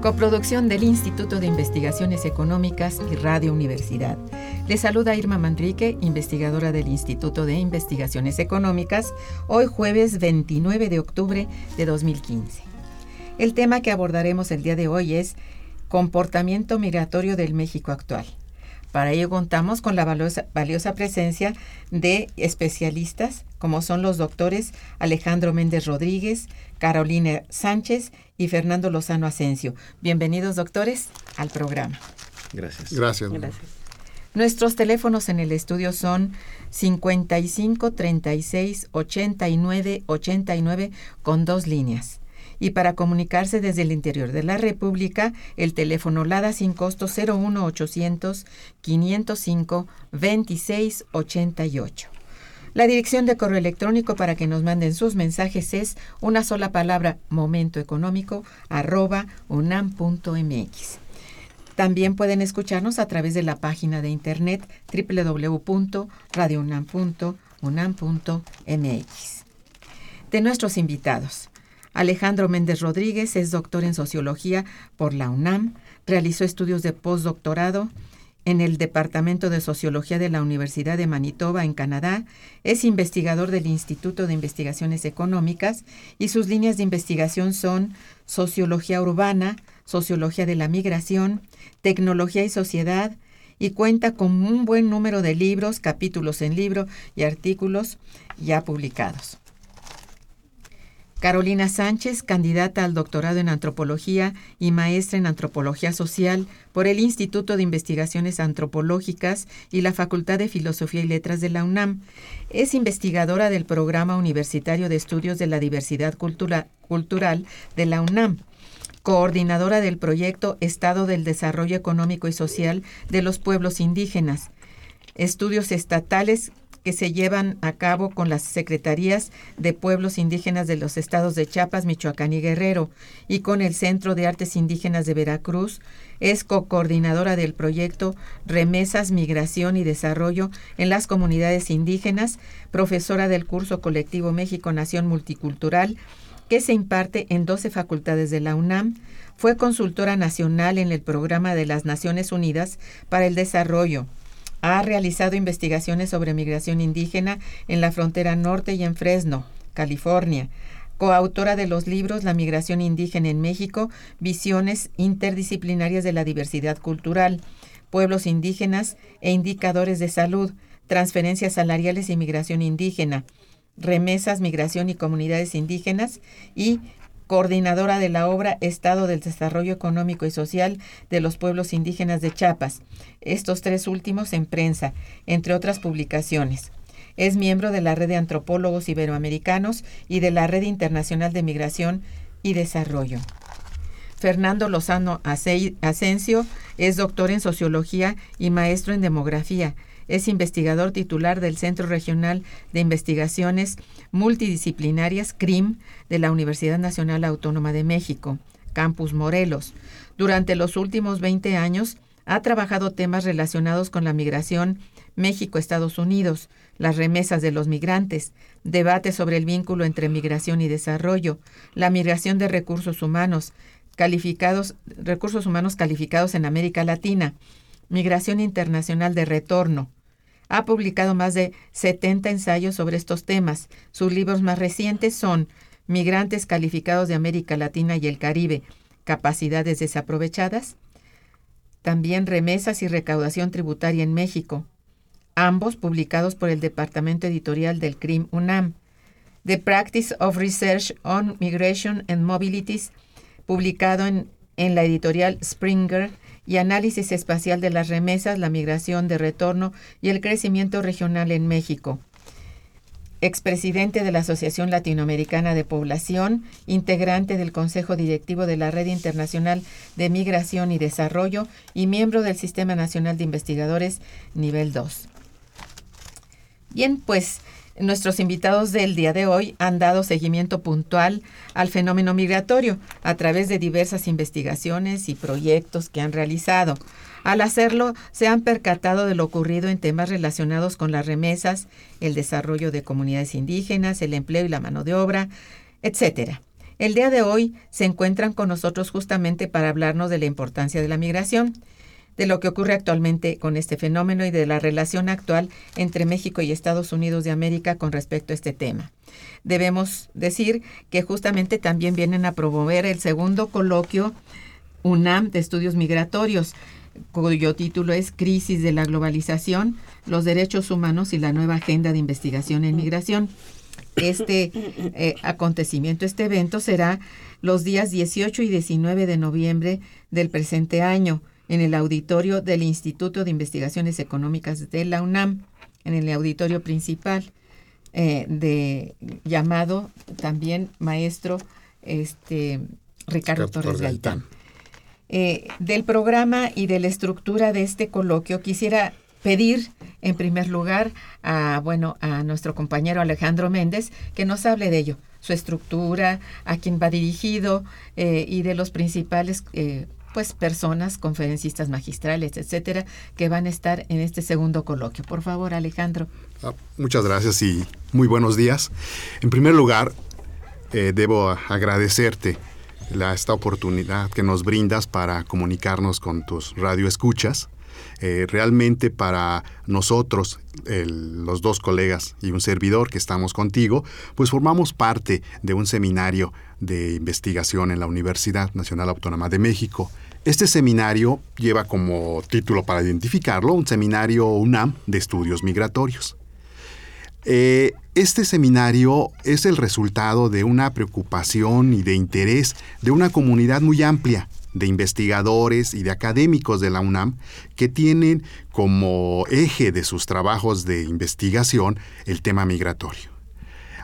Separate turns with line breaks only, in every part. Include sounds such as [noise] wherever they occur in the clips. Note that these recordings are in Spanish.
Coproducción del Instituto de Investigaciones Económicas y Radio Universidad. Le saluda Irma Manrique, investigadora del Instituto de Investigaciones Económicas, hoy jueves 29 de octubre de 2015. El tema que abordaremos el día de hoy es comportamiento migratorio del México actual. Para ello contamos con la valiosa, presencia de especialistas como son los doctores Alejandro Méndez Rodríguez, Carolina Sánchez y Fernando Lozano Asensio. Bienvenidos, doctores, al programa.
Gracias.
Gracias.
Nuestros teléfonos en el estudio son 55 36 89 89 con dos líneas y para comunicarse desde el interior de la República, el teléfono LADA sin costo 01800 505 2688. La dirección de correo electrónico para que nos manden sus mensajes es una sola palabra momentoeconómico arroba unam.mx. También pueden escucharnos a través de la página de internet www.radiounam.unam.mx. De nuestros invitados, Alejandro Méndez Rodríguez es doctor en sociología por la UNAM, realizó estudios de postdoctorado en el Departamento de Sociología de la Universidad de Manitoba, en Canadá, es investigador del Instituto de Investigaciones Económicas y sus líneas de investigación son Sociología Urbana, Sociología de la Migración, Tecnología y Sociedad, y cuenta con un buen número de libros, capítulos en libro y artículos ya publicados. Carolina Sánchez, candidata al doctorado en antropología y maestra en antropología social por el Instituto de Investigaciones Antropológicas y la Facultad de Filosofía y Letras de la UNAM. Es investigadora del Programa Universitario de Estudios de la Diversidad Cultural de la UNAM coordinadora del proyecto Estado del Desarrollo Económico y Social de los Pueblos Indígenas, estudios estatales que se llevan a cabo con las secretarías de pueblos indígenas de los estados de Chiapas, Michoacán y Guerrero y con el Centro de Artes Indígenas de Veracruz. Es co-coordinadora del proyecto Remesas, Migración y Desarrollo en las Comunidades Indígenas, profesora del curso colectivo México Nación Multicultural que se imparte en 12 facultades de la UNAM. Fue consultora nacional en el programa de las Naciones Unidas para el Desarrollo ha realizado investigaciones sobre migración indígena en la frontera norte y en Fresno, California. Coautora de los libros La migración indígena en México, Visiones interdisciplinarias de la diversidad cultural. pueblos indígenas e indicadores de salud, transferencias salariales y migración indígena, remesas, migración y comunidades indígenas y coordinadora de la obra Estado del Desarrollo Económico y Social de los Pueblos Indígenas de Chiapas, estos tres últimos en prensa, entre otras publicaciones. Es miembro de la Red de Antropólogos Iberoamericanos y de la Red Internacional de Migración y Desarrollo. Fernando Lozano Asensio es doctor en Sociología y maestro en Demografía. Es investigador titular del Centro Regional de Investigaciones Multidisciplinarias CRIM de la Universidad Nacional Autónoma de México, Campus Morelos. Durante los últimos 20 años ha trabajado temas relacionados con la migración México-Estados Unidos, las remesas de los migrantes, debate sobre el vínculo entre migración y desarrollo, la migración de recursos humanos, calificados, recursos humanos calificados en América Latina, migración internacional de retorno. Ha publicado más de 70 ensayos sobre estos temas. Sus libros más recientes son Migrantes calificados de América Latina y el Caribe, capacidades desaprovechadas. También remesas y recaudación tributaria en México, ambos publicados por el Departamento Editorial del CRIM UNAM. The Practice of Research on Migration and Mobilities, publicado en, en la editorial Springer, y Análisis Espacial de las Remesas, la Migración de Retorno y el Crecimiento Regional en México. Expresidente de la Asociación Latinoamericana de Población, integrante del Consejo Directivo de la Red Internacional de Migración y Desarrollo y miembro del Sistema Nacional de Investigadores Nivel 2. Bien, pues nuestros invitados del día de hoy han dado seguimiento puntual al fenómeno migratorio a través de diversas investigaciones y proyectos que han realizado. Al hacerlo, se han percatado de lo ocurrido en temas relacionados con las remesas, el desarrollo de comunidades indígenas, el empleo y la mano de obra, etc. El día de hoy se encuentran con nosotros justamente para hablarnos de la importancia de la migración de lo que ocurre actualmente con este fenómeno y de la relación actual entre México y Estados Unidos de América con respecto a este tema. Debemos decir que justamente también vienen a promover el segundo coloquio UNAM de Estudios Migratorios, cuyo título es Crisis de la Globalización, los Derechos Humanos y la Nueva Agenda de Investigación en Migración. Este eh, acontecimiento, este evento será los días 18 y 19 de noviembre del presente año en el auditorio del Instituto de Investigaciones Económicas de la UNAM, en el auditorio principal, eh, de llamado también maestro este, Ricardo Torres Gaitán. Eh, del programa y de la estructura de este coloquio quisiera pedir en primer lugar a bueno a nuestro compañero Alejandro Méndez que nos hable de ello su estructura a quién va dirigido eh, y de los principales pues personas, conferencistas magistrales, etcétera, que van a estar en este segundo coloquio. Por favor, Alejandro.
Ah, muchas gracias y muy buenos días. En primer lugar, eh, debo agradecerte la, esta oportunidad que nos brindas para comunicarnos con tus radioescuchas. Eh, realmente para nosotros, los dos colegas y un servidor que estamos contigo, pues formamos parte de un seminario de investigación en la Universidad Nacional Autónoma de México. Este seminario lleva como título para identificarlo un seminario UNAM de estudios migratorios. Eh, este seminario es el resultado de una preocupación y de interés de una comunidad muy amplia de investigadores y de académicos de la UNAM que tienen como eje de sus trabajos de investigación el tema migratorio.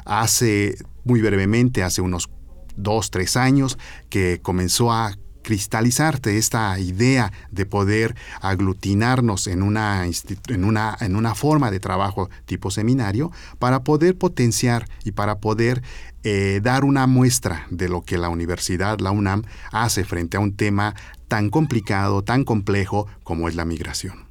Hace, muy brevemente, hace unos dos, tres años, que comenzó a cristalizarte esta idea de poder aglutinarnos en una, en, una, en una forma de trabajo tipo seminario para poder potenciar y para poder eh, dar una muestra de lo que la universidad, la UNAM, hace frente a un tema tan complicado, tan complejo como es la migración.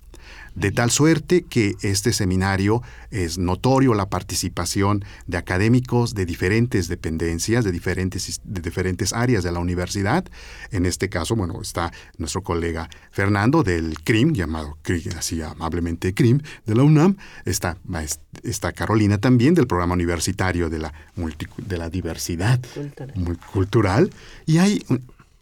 De tal suerte que este seminario es notorio la participación de académicos de diferentes dependencias, de diferentes, de diferentes áreas de la universidad. En este caso, bueno, está nuestro colega Fernando del CRIM, llamado así amablemente CRIM, de la UNAM. Está, está Carolina también del programa universitario de la, de la diversidad cultural. cultural. Y hay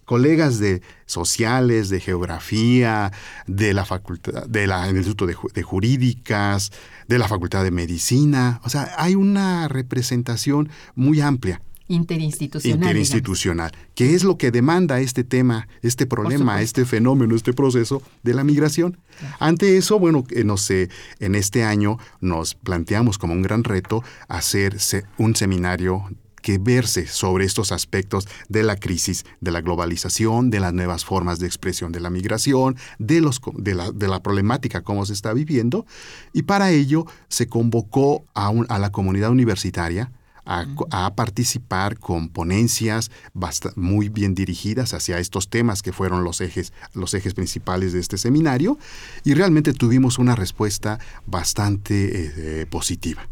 colegas de sociales, de geografía, de la facultad, de la, del Instituto de, de, Jurídicas, de la Facultad de Medicina. O sea, hay una representación muy amplia.
Interinstitucional.
Interinstitucional, que es lo que demanda este tema, este problema, este fenómeno, este proceso de la migración. Claro. Ante eso, bueno, no sé, en este año nos planteamos como un gran reto hacer un seminario que verse sobre estos aspectos de la crisis, de la globalización, de las nuevas formas de expresión de la migración, de, los, de, la, de la problemática como se está viviendo. Y para ello se convocó a, un, a la comunidad universitaria, a, a, participar con ponencias muy bien dirigidas hacia estos temas que fueron los ejes, los ejes principales de este seminario y realmente tuvimos una respuesta bastante eh, positiva.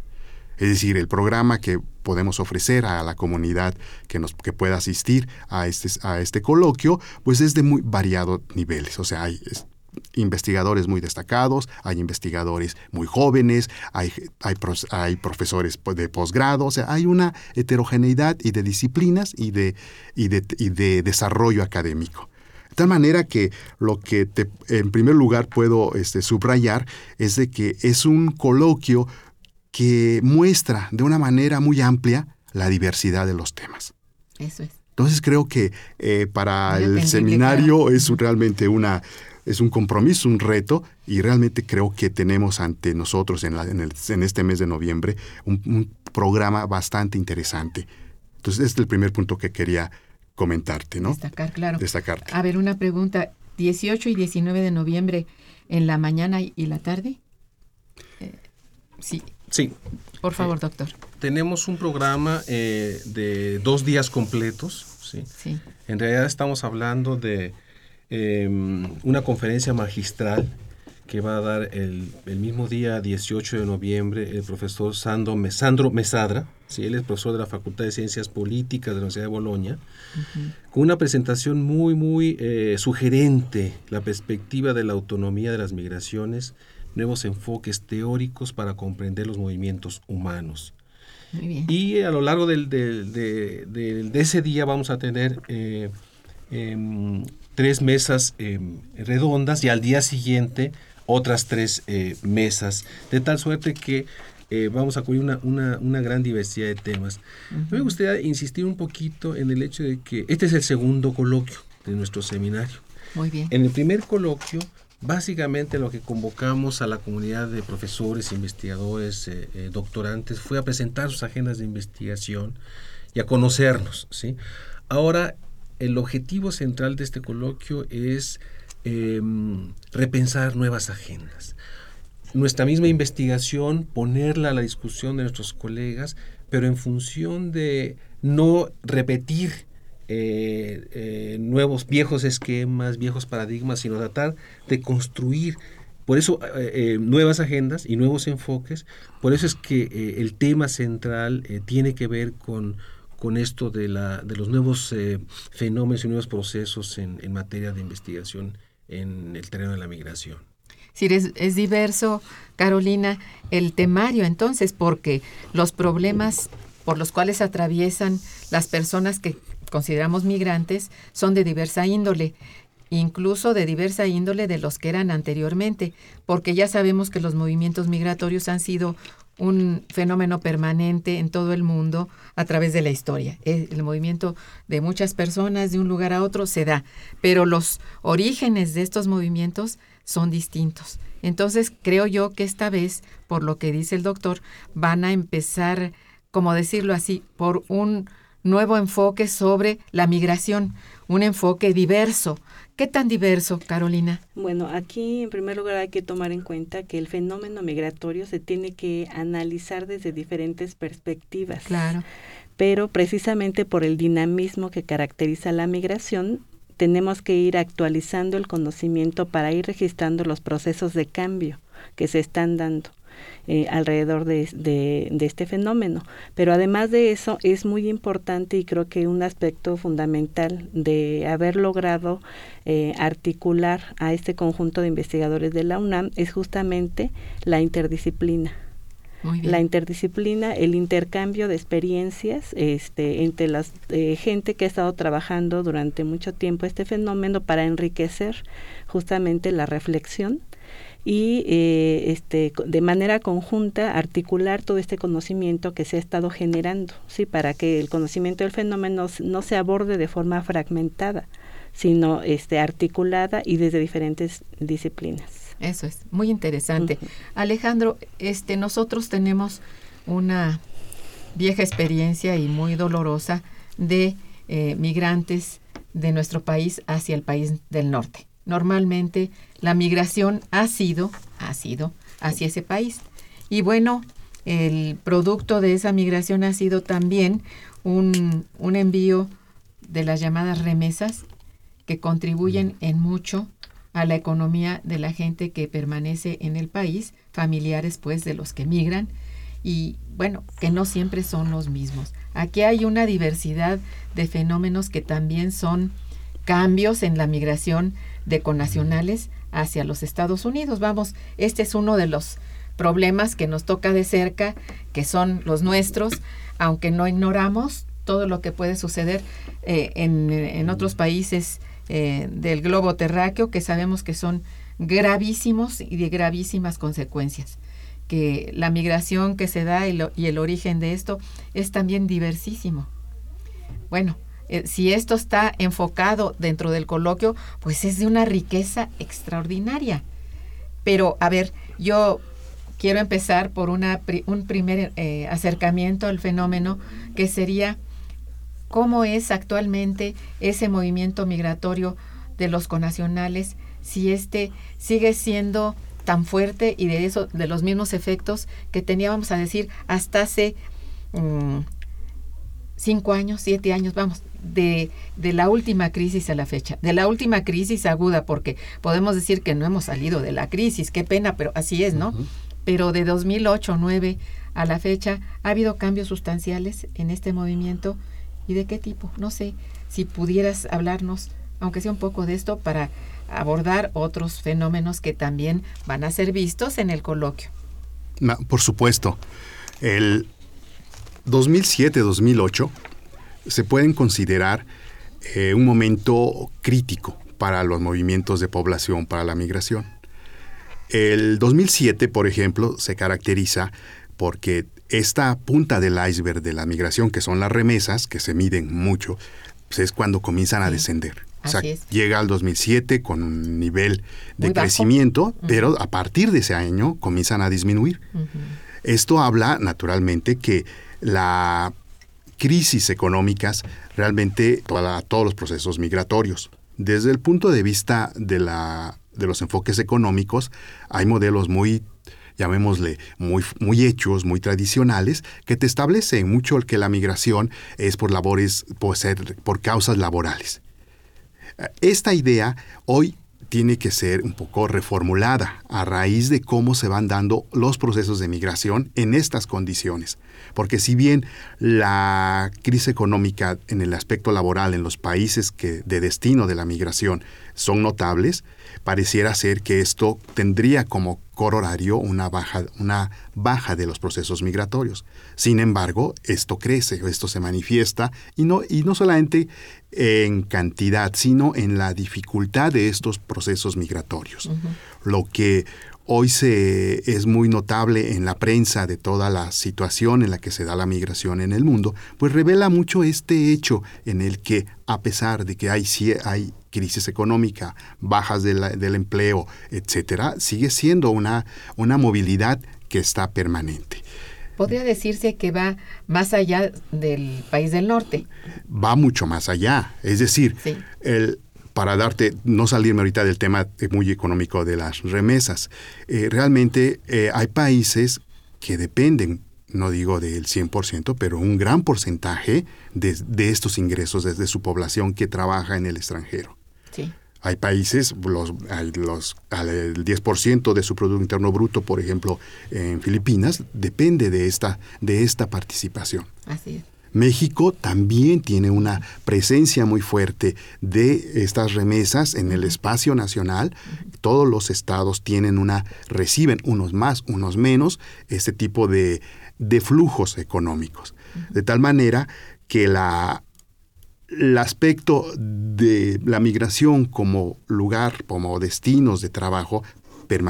Es decir, el programa que podemos ofrecer a la comunidad que, nos, que pueda asistir a este, a este coloquio, pues es de muy variados niveles. O sea, hay investigadores muy destacados, hay investigadores muy jóvenes, hay, hay, hay profesores de posgrado, o sea, hay una heterogeneidad y de disciplinas y de, y de, y de desarrollo académico. De tal manera que lo que te, en primer lugar puedo este, subrayar es de que es un coloquio que muestra de una manera muy amplia la diversidad de los temas.
Eso es.
Entonces creo que eh, para el seminario es realmente una, es un compromiso, un reto, y realmente creo que tenemos ante nosotros en, la, en, el, en este mes de noviembre un, un, programa bastante interesante. Entonces, este es el primer punto que quería comentarte, ¿no?
Destacar, claro.
Destacarte.
A ver, una pregunta. 18 y 19 de noviembre, ¿en la mañana y la tarde? Eh, sí.
Sí.
Por favor, doctor.
Eh, tenemos un programa eh, de dos días completos. ¿sí?
Sí.
En realidad estamos hablando de eh, una conferencia magistral que va a dar el, el, mismo día 18 de noviembre el profesor Sandro, Sandro Mesadra. ¿sí? Él es profesor de la Facultad de Ciencias Políticas de la Universidad de Bolonia, uh -huh. con una presentación muy, muy eh, sugerente, la perspectiva de la autonomía de las migraciones nuevos enfoques teóricos para comprender los movimientos humanos. Y a lo largo del, del, de, de, de, ese día vamos a tener eh, eh, tres mesas eh, redondas y al día siguiente otras tres eh, mesas, de tal suerte que eh, vamos a cubrir una, una, una, gran diversidad de temas. Uh -huh. Me gustaría insistir un poquito en el hecho de que este es el segundo coloquio de nuestro seminario.
Muy bien.
En el primer coloquio Básicamente lo que convocamos a la comunidad de profesores, investigadores, eh, eh, doctorantes fue a presentar sus agendas de investigación y a conocernos. ¿sí? Ahora, el objetivo central de este coloquio es eh, repensar nuevas agendas. Nuestra misma investigación, ponerla a la discusión de nuestros colegas, pero en función de no repetir eh, eh, nuevos, viejos esquemas, viejos paradigmas, sino tratar de construir, por eso, eh, nuevas agendas y nuevos enfoques. Por eso es que el tema central tiene que ver con, con esto de, la, de los nuevos fenómenos y nuevos procesos en, en, materia de investigación en el terreno de la migración.
Sí, es, es diverso, Carolina, el temario entonces, porque los problemas por los cuales atraviesan las personas que consideramos migrantes son de diversa índole, incluso de diversa índole de los que eran anteriormente, porque ya sabemos que los movimientos migratorios han sido un fenómeno permanente en todo el mundo a través de la historia. El movimiento de muchas personas de un lugar a otro se da, pero los orígenes de estos movimientos son distintos. Entonces creo yo que esta vez, por lo que dice el doctor, van a empezar, como decirlo así, por un nuevo enfoque sobre la migración, un enfoque diverso. ¿Qué tan diverso, Carolina?
Bueno, aquí en primer lugar hay que tomar en cuenta que el fenómeno migratorio se tiene que analizar desde diferentes perspectivas.
Claro.
Pero precisamente por el dinamismo que caracteriza la migración, tenemos que ir actualizando el conocimiento para ir registrando los procesos de cambio que se están dando eh, alrededor de, de, de, este fenómeno. Pero además de eso, es muy importante y creo que un aspecto fundamental de haber logrado eh, articular a este conjunto de investigadores de la UNAM es justamente la interdisciplina. la interdisciplina, el intercambio de experiencias este, entre la eh, gente que ha estado trabajando durante mucho tiempo este fenómeno para enriquecer justamente la reflexión y eh, este, de manera conjunta articular todo este conocimiento que se ha estado generando, ¿sí? para que el conocimiento del fenómeno no se aborde de forma fragmentada, sino este, articulada y desde diferentes disciplinas.
Eso es, muy interesante. Alejandro, este, nosotros tenemos una vieja experiencia y muy dolorosa de eh, migrantes de nuestro país hacia el país del norte normalmente la migración ha sido, ha sido hacia ese país. Y bueno, el producto de esa migración ha sido también un, un envío de las llamadas remesas que contribuyen en mucho a la economía de la gente que permanece en el país, familiares pues de los que migran y bueno, que no siempre son los mismos. Aquí hay una diversidad de fenómenos que también son cambios en la migración de conacionales hacia los Estados Unidos. Vamos, este es uno de los problemas que nos toca de cerca, que son los nuestros, aunque no ignoramos todo lo que puede suceder eh, en, otros países eh, del globo terráqueo, que sabemos que son gravísimos y de gravísimas consecuencias que la migración que se da y, y el origen de esto es también diversísimo. Bueno, eh, si esto está enfocado dentro del coloquio, pues es de una riqueza extraordinaria. Pero, a ver, yo quiero empezar por un primer eh, acercamiento al fenómeno que sería cómo es actualmente ese movimiento migratorio de los conacionales, si este sigue siendo tan fuerte y de eso, de los mismos efectos que teníamos a decir hasta hace mm, cinco años, siete años, vamos, de, de, la última crisis a la fecha, de la última crisis aguda, porque podemos decir que no hemos salido de la crisis, qué pena, pero así es, ¿no? Pero de 2008 9 a la fecha ha habido cambios sustanciales en este movimiento y de qué tipo, no sé, si pudieras hablarnos, aunque sea un poco de esto, para abordar otros fenómenos que también van a ser vistos en el coloquio.
por supuesto. El 2007-2008 se pueden considerar eh, un momento crítico para los movimientos de población, para la migración. El 2007, por ejemplo, se caracteriza porque esta punta del iceberg de la migración, que son las remesas, que se miden mucho, pues es cuando comienzan a descender. O sea, llega al 2007 con un nivel de crecimiento, pero a partir de ese año comienzan a disminuir. Esto habla, naturalmente, que la crisis económicas realmente a todos los procesos migratorios. Desde el punto de vista de, la, de los enfoques económicos, hay modelos muy llamémosle, muy, muy hechos, muy tradicionales, que te establecen mucho el que la migración es por labores, por, ser, por causas laborales. Esta idea hoy tiene que ser un poco reformulada a raíz de cómo se van dando los procesos de migración en estas condiciones. Porque si bien la crisis económica en el aspecto laboral en los países que de destino de la migración son notables, pareciera ser que esto tendría como corolario una baja, una baja de los procesos migratorios. Sin embargo, esto crece, esto se manifiesta, y no, y no solamente en cantidad, sino en la dificultad de estos procesos migratorios. Lo que hoy se, es muy notable en la prensa de toda la situación en la que se da la migración en el mundo, pues revela mucho este hecho en el que, a pesar de que hay, hay crisis económica, bajas del empleo, etcétera, sigue siendo una, una movilidad que está permanente.
Podría decirse que va más allá del país del norte.
Va mucho más allá. Es decir, el, para darte, no salirme ahorita del tema muy económico de las remesas, eh, realmente eh, hay países que dependen, no digo del 100%, pero un gran porcentaje de, de estos ingresos desde su población que trabaja en el extranjero. Sí. Hay países, los, los, el 10% de su Producto Interno Bruto, por ejemplo, en Filipinas, depende de esta, de esta participación.
Así es.
México también tiene una presencia muy fuerte de estas remesas en el espacio nacional. Todos los estados tienen una, reciben unos más, unos menos, este tipo de, de flujos económicos. De tal manera que la, el aspecto de la migración como lugar, como destinos de trabajo,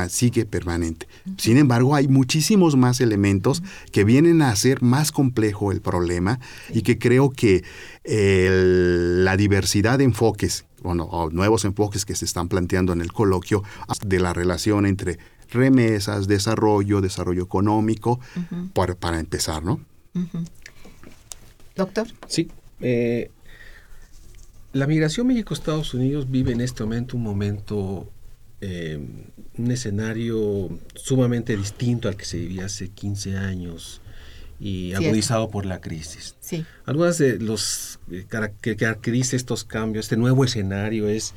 sigue permanente. Sin embargo, hay muchísimos más elementos que vienen a hacer más complejo el problema y que creo que la diversidad de enfoques, bueno, o nuevos enfoques que se están planteando en el coloquio de la relación entre remesas, desarrollo, desarrollo económico, para, empezar, ¿no?
Doctor.
Sí. Eh, la migración México-Estados Unidos vive en este momento un momento eh, un escenario sumamente distinto al que se vivía hace 15 años y agudizado por la crisis.
Sí.
Algunas de los eh, que caracteriza estos cambios, este nuevo escenario es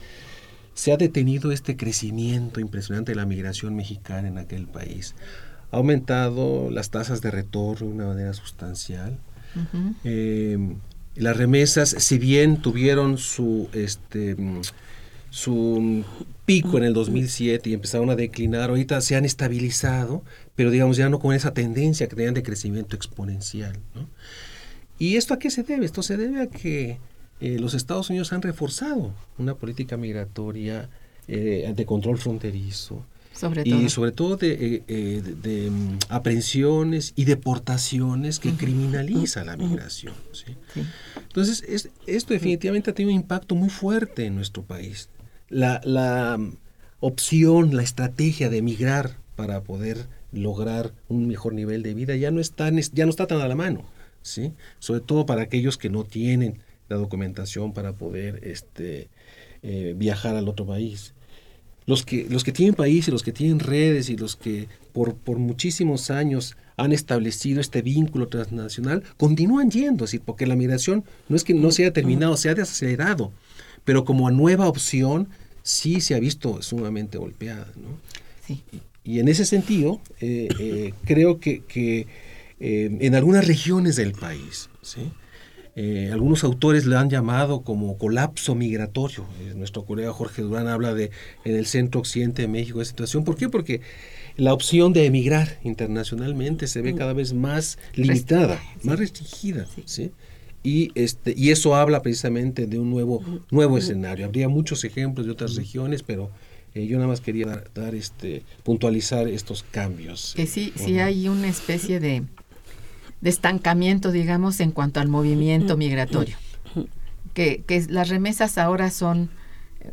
se ha detenido este crecimiento impresionante de la migración mexicana en aquel país. Ha aumentado las tasas de retorno de una manera sustancial. Eh, las remesas, si bien tuvieron su este su pico en el 2007 y empezaron a declinar, ahorita se han estabilizado, pero digamos ya no con esa tendencia que tenían de crecimiento exponencial. ¿Y esto a qué se debe? Esto se debe a que eh, los Estados Unidos han reforzado una política migratoria eh, de control fronterizo, y sobre todo de, eh, de, mm, aprehensiones y deportaciones que criminaliza la migración. Entonces, es, esto definitivamente ha tenido un impacto muy fuerte en nuestro país la, opción, la estrategia de emigrar para poder lograr un mejor nivel de vida ya no está, ya no está tan a la mano, ¿sí? Sobre todo para aquellos que no tienen la documentación para poder este, eh, viajar al otro país. Los que, los que tienen países, los que tienen redes y los que por, por muchísimos años han establecido este vínculo transnacional, continúan yendo, ¿sí? porque la migración no es que no se haya terminado, se ha desacelerado, pero como nueva opción sí se ha visto sumamente golpeada. ¿no?
Sí.
Y, en ese sentido, eh, eh, creo que, que eh, en algunas regiones del país, ¿sí? algunos autores lo han llamado como colapso migratorio. nuestro colega Jorge Durán habla de en el centro occidente de México de situación. ¿Por qué? Porque la opción de emigrar internacionalmente se ve mm. cada vez más limitada, más restringida. ¿sí? Y este y eso habla precisamente de un nuevo nuevo escenario. Habría muchos ejemplos de otras regiones pero eh, yo nada más quería dar, este puntualizar estos cambios
que sí sí hay una especie de, de estancamiento digamos en cuanto al movimiento migratorio. Que, que las remesas ahora son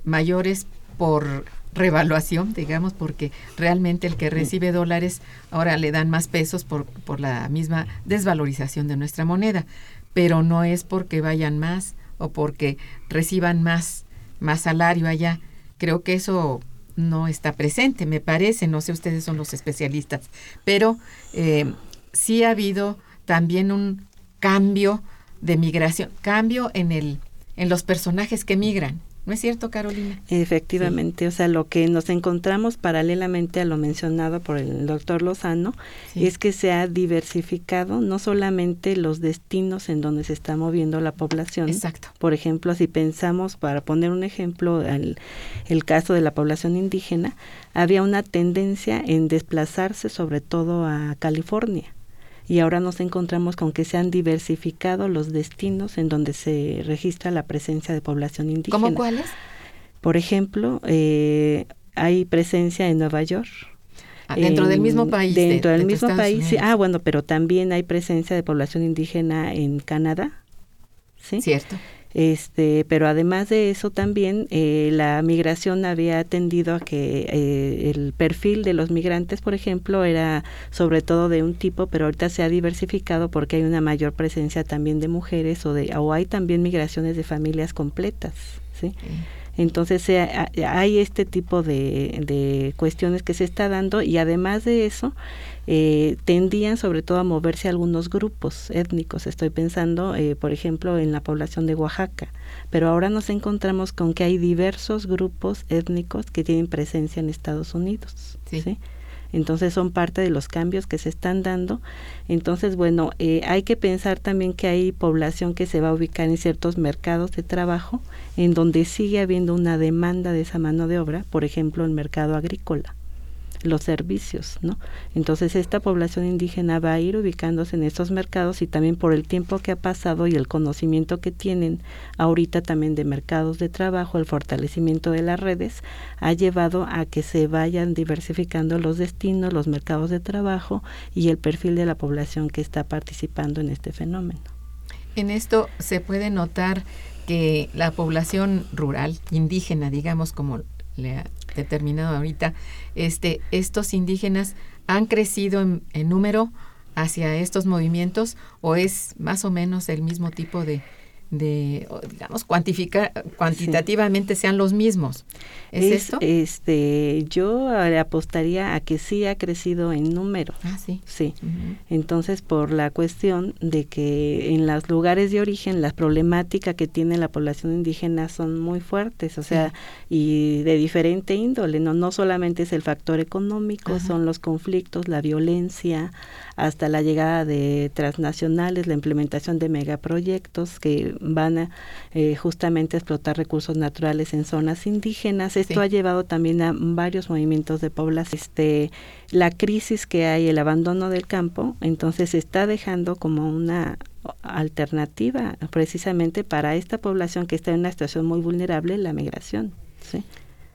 mayores por revaluación, digamos, porque realmente el que recibe dólares ahora le dan más pesos por, por la misma desvalorización de nuestra moneda pero no es porque vayan más o porque reciban más, más salario allá. Creo que eso no está presente, me parece, no sé, ustedes son los especialistas, pero eh, sí ha habido también un cambio de migración, cambio en el en los personajes que migran. ¿No es cierto, Carolina?
Efectivamente, o sea, lo que nos encontramos paralelamente a lo mencionado por el doctor Lozano es que se ha diversificado no solamente los destinos en donde se está moviendo la población.
Exacto.
Por ejemplo, si pensamos, para poner un ejemplo, el, el caso de la población indígena, había una tendencia en desplazarse sobre todo a California y ahora nos encontramos con que se han diversificado los destinos en donde se registra la presencia de población indígena.
¿Cómo cuáles?
Por ejemplo, eh, hay presencia en Nueva York.
Ah, dentro del mismo país.
Dentro del mismo país, sí. Ah, bueno, pero también hay presencia de población indígena en Canadá. ¿sí?
Cierto.
Este, pero además de eso también eh, la migración había tendido a que eh, el perfil de los migrantes, por ejemplo, era sobre todo de un tipo, pero ahorita se ha diversificado porque hay una mayor presencia también de mujeres o de o hay también migraciones de familias completas, ¿sí? Entonces hay este tipo de, de, cuestiones que se está dando y además de eso eh, tendían sobre todo a moverse algunos grupos étnicos. Estoy pensando, eh, por ejemplo, en la población de Oaxaca, pero ahora nos encontramos con que hay diversos grupos étnicos que tienen presencia en Estados Unidos. ¿sí? Entonces son parte de los cambios que se están dando. Entonces, bueno, eh, hay que pensar también que hay población que se va a ubicar en ciertos mercados de trabajo en donde sigue habiendo una demanda de esa mano de obra, por ejemplo, el mercado agrícola los servicios, ¿no? Entonces esta población indígena va a ir ubicándose en estos mercados y también por el tiempo que ha pasado y el conocimiento que tienen ahorita también de mercados de trabajo, el fortalecimiento de las redes, ha llevado a que se vayan diversificando los destinos, los mercados de trabajo y el perfil de la población que está participando en este fenómeno.
En esto se puede notar que la población rural, indígena, digamos como le determinado ahorita, este, estos indígenas han crecido en, número hacia estos movimientos o es más o menos el mismo tipo de, de digamos cuantificar cuantitativamente sean los mismos. Es, esto
este yo apostaría a que sí ha crecido en número.
Ah sí.
Sí. Entonces por la cuestión de que en los lugares de origen la problemática que tiene la población indígena son muy fuertes o sea y de diferente índole no no solamente es el factor económico son los conflictos la violencia hasta la llegada de transnacionales la implementación de megaproyectos que van a eh, justamente explotar recursos naturales en zonas indígenas. Esto ha llevado también a varios movimientos de población. Este, la crisis que hay, el abandono del campo, entonces se está dejando como una alternativa precisamente para esta población que está en una situación muy vulnerable, la migración. ¿sí?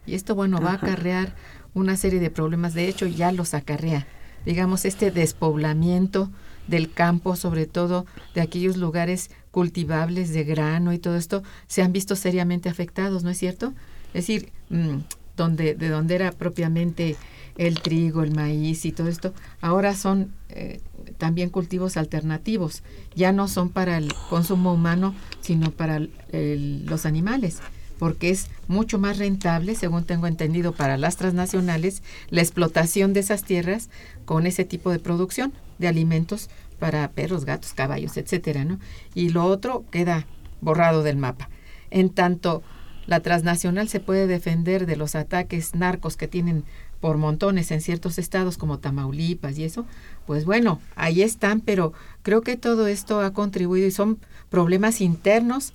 Y esto, bueno, va a acarrear una serie de problemas, de hecho ya los acarrea. Digamos, este despoblamiento del campo, sobre todo de aquellos lugares cultivables de grano y todo esto, se han visto seriamente afectados, ¿no es cierto? Es decir, mm, donde, de donde era propiamente el trigo, el maíz y todo esto, ahora son eh, también cultivos alternativos. Ya no son para el consumo humano, sino para los animales, porque es mucho más rentable, según tengo entendido, para las transnacionales, la explotación de esas tierras con ese tipo de producción de alimentos para perros, gatos, caballos, etcétera, ¿no? Y lo otro queda borrado del mapa. En tanto la transnacional se puede defender de los ataques narcos que tienen por montones en ciertos estados como Tamaulipas y eso, pues bueno, ahí están, pero creo que todo esto ha contribuido y son problemas internos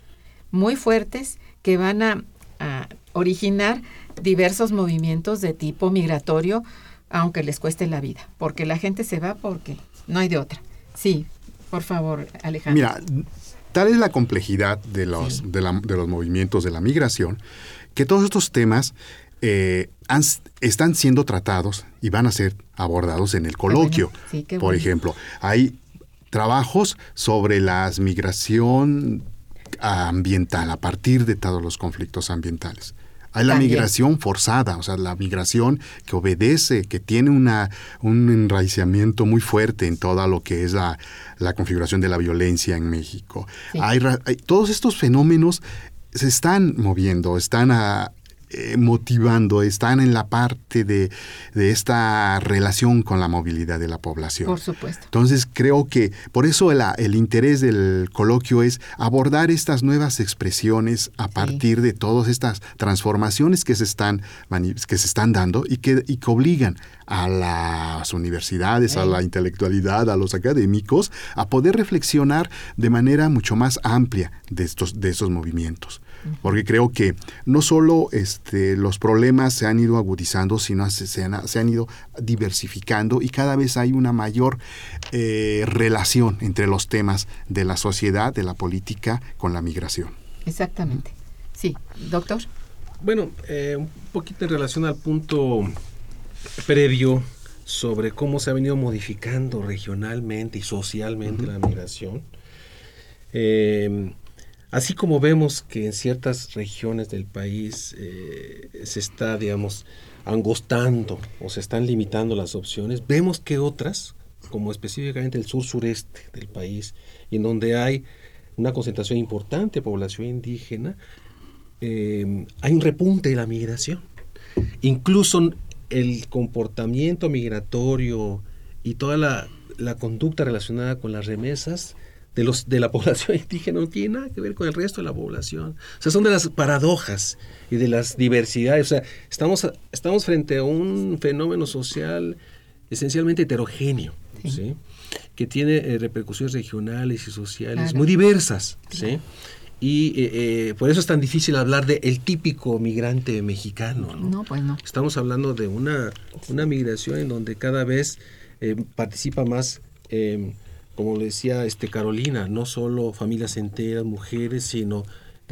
muy fuertes que van a, a originar diversos movimientos de tipo migratorio, aunque les cueste la vida, porque la gente se va porque no hay de otra. Sí, por favor, Alejandro.
Mira, tal es la complejidad de los, de, los movimientos de la migración que todos estos temas eh, están siendo tratados y van a ser abordados en el coloquio. Por ejemplo, hay trabajos sobre la migración ambiental a partir de todos los conflictos ambientales. Hay la migración forzada, o sea, la migración que obedece, que tiene una, un enraizamiento muy fuerte en toda lo que es la, configuración de la violencia en México. Hay, todos estos fenómenos se están moviendo, están a, eh, motivando, están en la parte de, esta relación con la movilidad de la población.
Por supuesto.
Entonces creo que por eso el interés del coloquio es abordar estas nuevas expresiones a partir de todas estas transformaciones que se están, que se están dando y que, y que obligan a las universidades, a la intelectualidad, a los académicos, a poder reflexionar de manera mucho más amplia de estos, de esos movimientos porque creo que no solo este, los problemas se han ido agudizando, sino se, se, han, ido diversificando y cada vez hay una mayor eh, relación entre los temas de la sociedad, de la política, con la migración.
Exactamente. Sí, doctor.
Bueno, eh, un poquito en relación al punto previo sobre cómo se ha venido modificando regionalmente y socialmente la migración. Eh, Así como vemos que en ciertas regiones del país eh, se está, digamos, angostando o se están limitando las opciones, vemos que otras, como específicamente el sur-sureste del país, en donde hay una concentración importante de población indígena, eh, hay un repunte de la migración. Incluso el comportamiento migratorio y toda la conducta relacionada con las remesas de, los, de la [laughs] población indígena no tiene nada que ver con el resto de la población. O sea, son de las paradojas y de las diversidades. O sea, estamos, estamos frente a un fenómeno social esencialmente heterogéneo, ¿sí? que tiene eh, repercusiones regionales y sociales muy diversas. ¿sí? Y eh, eh, por eso es tan difícil hablar de el típico migrante mexicano. No,
no pues no.
Estamos hablando de una, una migración en donde cada vez participa más, como le decía este Carolina, no solo familias enteras, mujeres, sino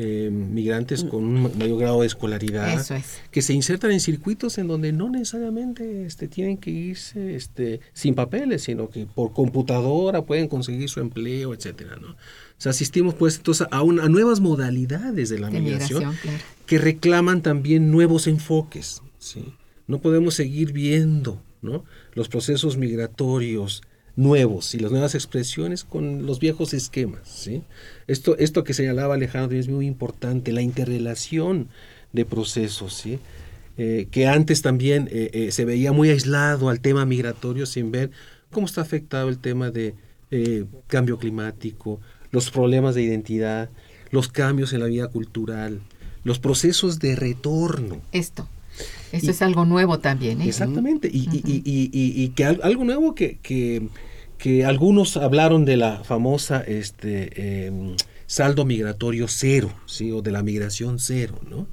eh, migrantes con un mayor grado de escolaridad que se insertan en circuitos en donde no necesariamente este, tienen que irse este, sin papeles, sino que por computadora pueden conseguir su empleo, etcétera, ¿no? O sea, asistimos pues entonces a, a nuevas modalidades de la migración, que reclaman también nuevos enfoques, ¿sí? No podemos seguir viendo, ¿no? Los procesos migratorios nuevos y las nuevas expresiones con los viejos esquemas. ¿sí? Esto, esto que señalaba Alejandro es muy importante, la interrelación de procesos, ¿sí? Eh, que antes también eh, eh, se veía muy aislado al tema migratorio sin ver cómo está afectado el tema de cambio climático, los problemas de identidad, los cambios en la vida cultural, los procesos de retorno.
Esto. Esto es algo nuevo también.
Exactamente. Y, y, que algo nuevo que, que algunos hablaron de la famosa este, em, saldo migratorio cero, ¿sí? o de la migración cero, ¿no?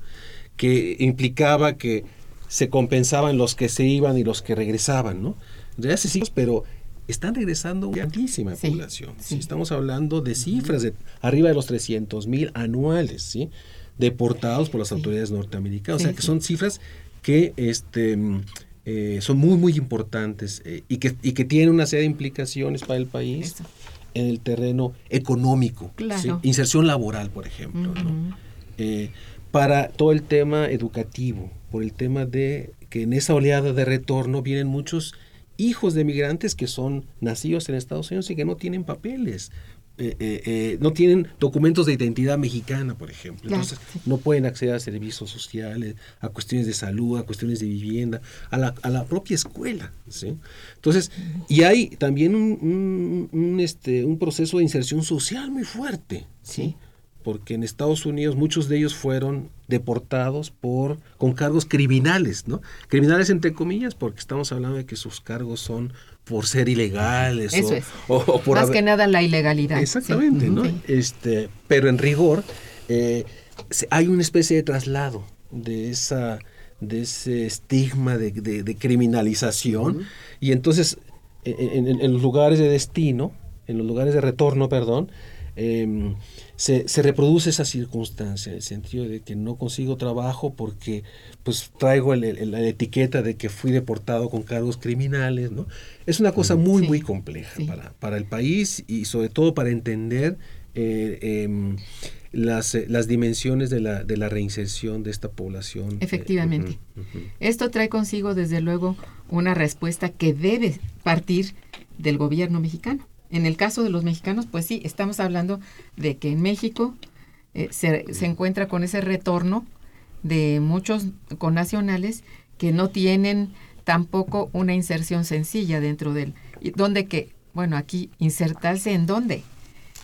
que implicaba que se compensaban los que se iban y los que regresaban, ¿no? Ya se pero están regresando una grandísima población. Estamos hablando de cifras de arriba de los 300 mil anuales, ¿sí? deportados por las autoridades norteamericanas. o sea, que son cifras que este, eh, son muy, muy importantes eh, y, que, y que tienen una serie de implicaciones para el país en el terreno económico, inserción laboral, por ejemplo, eh, para todo el tema educativo, por el tema de que en esa oleada de retorno vienen muchos hijos de migrantes que son nacidos en Estados Unidos y que no tienen papeles, eh, eh, eh, no tienen documentos de identidad mexicana, por ejemplo. Entonces, no pueden acceder a servicios sociales, a cuestiones de salud, a cuestiones de vivienda, a la, a la propia escuela. ¿sí? Entonces, y hay también un, un, este, un proceso de inserción social muy fuerte. ¿sí? porque en Estados Unidos muchos de ellos fueron deportados por con cargos criminales, ¿no? Criminales entre comillas, porque estamos hablando de que sus cargos son por ser ilegales
Eso es. más que nada la ilegalidad.
Exactamente, ¿no? Este, pero en rigor eh, hay una especie de traslado de esa de ese estigma de, criminalización y entonces en, en, los lugares de destino, en los lugares de retorno, perdón, eh, se, se, reproduce esa circunstancia, en el sentido de que no consigo trabajo porque pues traigo la etiqueta de que fui deportado con cargos criminales, ¿no? Es una cosa muy, muy compleja para, para el país y sobre todo para entender eh, em, las, las, dimensiones de la, de la reinserción de esta población.
Efectivamente. Esto trae consigo, desde luego, una respuesta que debe partir del gobierno mexicano. En el caso de los mexicanos, pues sí, estamos hablando de que en México eh, se, encuentra con ese retorno de muchos connacionales que no tienen tampoco una inserción sencilla dentro del... ¿Dónde que? Bueno, aquí insertarse en dónde.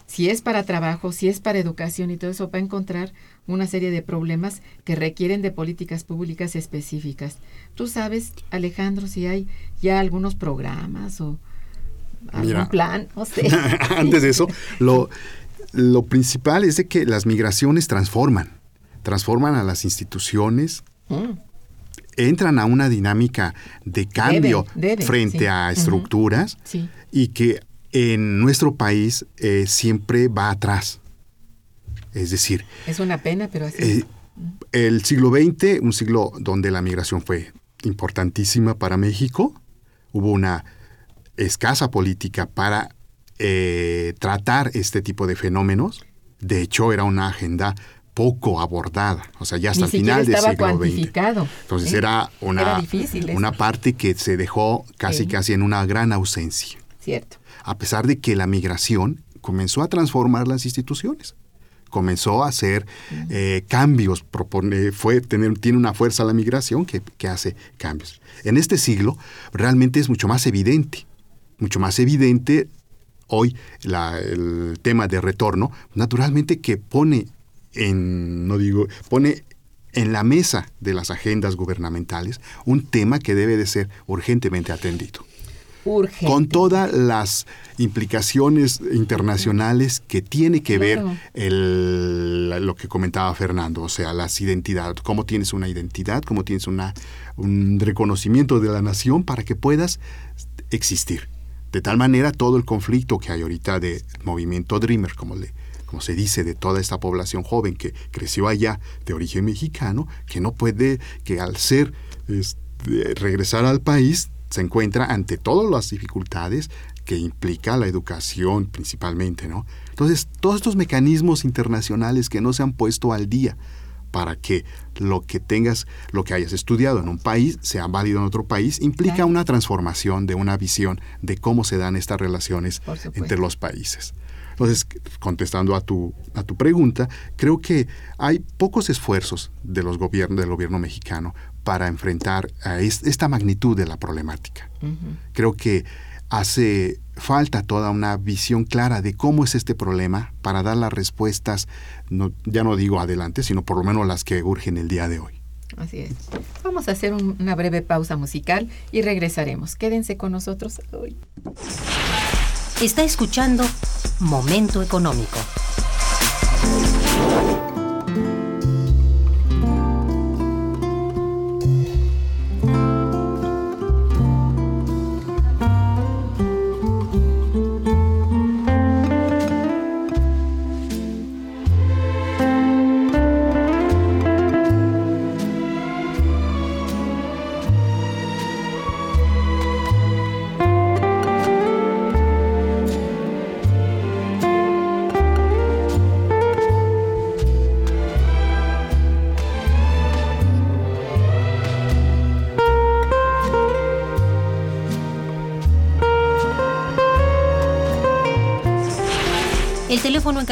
Si es para trabajo, si es para educación y todo eso, va a encontrar una serie de problemas que requieren de políticas públicas específicas. Tú sabes, Alejandro, si hay ya algunos programas o Mira, plan? [laughs]
antes de eso, lo, lo principal es de que las migraciones transforman, transforman a las instituciones, mm. entran a una dinámica de cambio frente a estructuras y que en nuestro país eh, siempre va atrás. Es decir...
Es una pena, pero así...
Eh, el siglo XX, un siglo donde la migración fue importantísima para México, hubo una escasa política para eh, tratar este tipo de fenómenos. De hecho, era una agenda poco abordada, o sea, ya hasta el final del siglo XX. Entonces era una, una parte que se dejó casi casi en una gran ausencia.
Cierto.
A pesar de que la migración comenzó a transformar las instituciones comenzó a hacer eh, cambios, propone, fue, tener, tiene una fuerza la migración que, que, hace cambios. En este siglo realmente es mucho más evidente mucho más evidente hoy el tema de retorno, naturalmente que pone en, no digo, pone en la mesa de las agendas gubernamentales un tema que debe de ser urgentemente atendido. con todas las implicaciones internacionales que tiene que ver el, lo que comentaba Fernando, o sea, las identidades, cómo tienes una identidad, cómo tienes una, un reconocimiento de la nación para que puedas existir. De tal manera, todo el conflicto que hay ahorita de movimiento Dreamer, como, le, como se dice, de toda esta población joven que creció allá de origen mexicano, que no puede, que al ser, este, regresar al país, se encuentra ante todas las dificultades que implica la educación principalmente, ¿no? Entonces, todos estos mecanismos internacionales que no se han puesto al día para que lo que tengas, lo que hayas estudiado en un país sea válido en otro país, implica una transformación de una visión de cómo se dan estas relaciones entre los países. Entonces, contestando a tu, a tu pregunta, creo que hay pocos esfuerzos de los gobiernos, del gobierno mexicano para enfrentar a esta magnitud de la problemática. Creo que hace falta toda una visión clara de cómo es este problema para dar las respuestas, no, ya no digo adelante, sino por lo menos las que urgen el día de hoy.
Así es. Vamos a hacer una breve pausa musical y regresaremos. Quédense con nosotros hoy.
Está escuchando Momento Económico.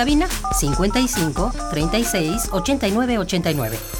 Cabina 55 36 89 89.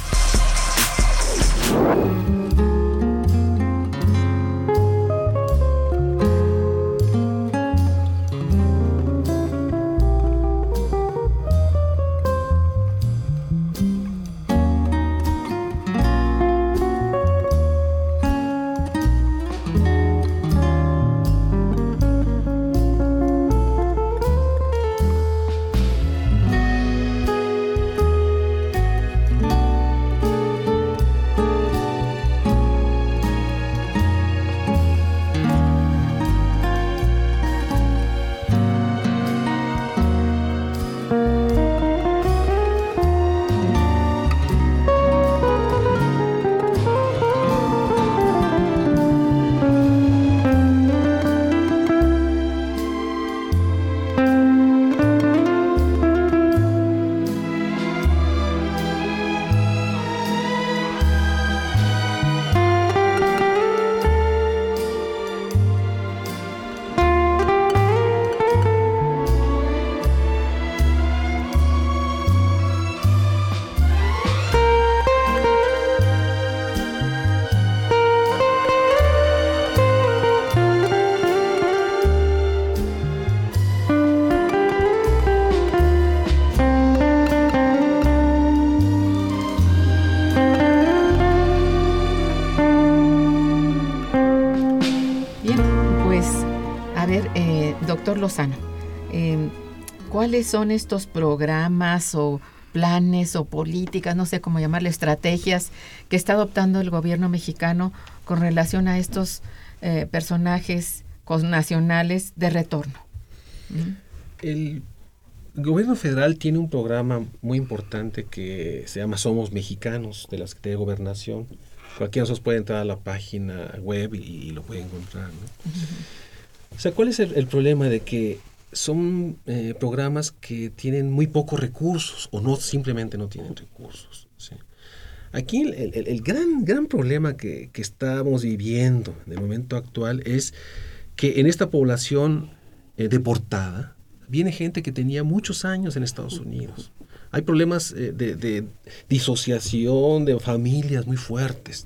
¿Cuáles son estos programas o planes o políticas, no sé cómo llamarle, estrategias que está adoptando el gobierno mexicano con relación a estos eh, personajes nacionales de retorno?
El gobierno federal tiene un programa muy importante que se llama Somos Mexicanos de la Secretaría de Gobernación. Cualquiera de nosotros puede entrar a la página web y, lo puede encontrar. O sea, ¿cuál es el, problema de que son eh, programas que tienen muy pocos recursos o no simplemente no tienen recursos? Aquí el, gran, gran problema que, que, estamos viviendo en el momento actual es que en esta población eh, deportada viene gente que tenía muchos años en Estados Unidos. Hay problemas eh, de, disociación de familias muy fuertes.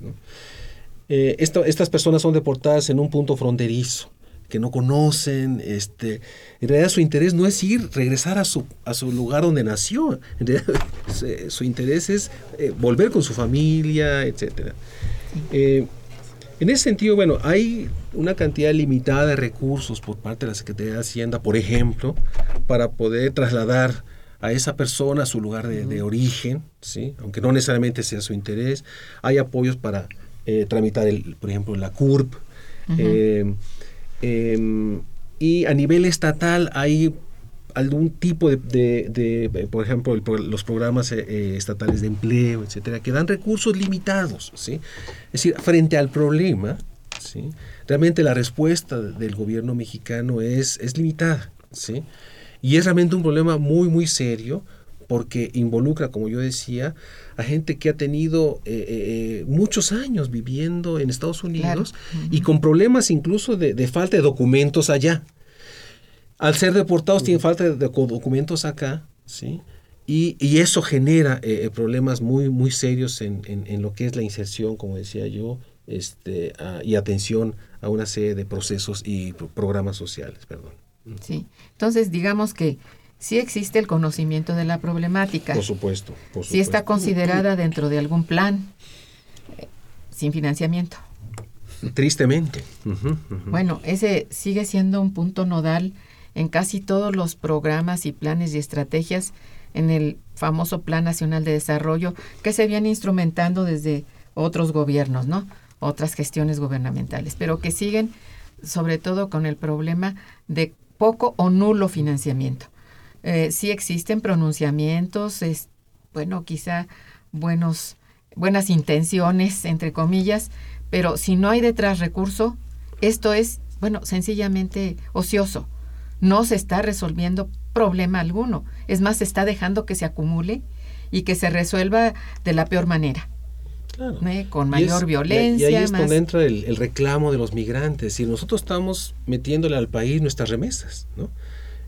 Eh, estas personas son deportadas en un punto fronterizo que no conocen, este, en realidad su interés no es ir, regresar a su, a su lugar donde nació, en realidad [laughs] su, interés es eh, volver con su familia, etc. en ese sentido, bueno, hay una cantidad limitada de recursos por parte de la Secretaría de Hacienda, por ejemplo, para poder trasladar a esa persona a su lugar de, origen, ¿sí? aunque no necesariamente sea su interés. Hay apoyos para eh, tramitar, el, por ejemplo, la CURP. Eh, y a nivel estatal hay algún tipo de, por ejemplo, los programas eh, estatales de empleo, etcétera, que dan recursos limitados. ¿sí? Es decir, frente al problema, ¿sí? realmente la respuesta del gobierno mexicano es, es limitada. ¿sí? Y es realmente un problema muy, muy serio porque involucra, como yo decía, a gente que ha tenido eh, eh, eh, muchos años viviendo en Estados Unidos y con problemas incluso de, falta de documentos allá. Al ser deportados tienen falta de, documentos acá, ¿sí? Y, eso genera problemas muy, muy serios en, en, lo que es la inserción, como decía yo, este, y atención a una serie de procesos y programas sociales. Perdón.
Sí, entonces digamos que sí existe el conocimiento de la problemática.
Por supuesto. Por
Sí está considerada dentro de algún plan eh, sin financiamiento.
Tristemente.
Bueno, ese sigue siendo un punto nodal en casi todos los programas y planes y estrategias en el famoso Plan Nacional de Desarrollo que se viene instrumentando desde otros gobiernos, ¿no? Otras gestiones gubernamentales, pero que siguen sobre todo con el problema de poco o nulo financiamiento. Eh, sí existen pronunciamientos, es, bueno, quizá buenos, buenas intenciones, entre comillas, pero si no hay detrás recurso, esto es, bueno, sencillamente ocioso. No se está resolviendo problema alguno. Es más, se está dejando que se acumule y que se resuelva de la peor manera. ¿Eh? con mayor violencia.
Y ahí es donde entra el, reclamo de los migrantes. Y nosotros estamos metiéndole al país nuestras remesas, ¿no?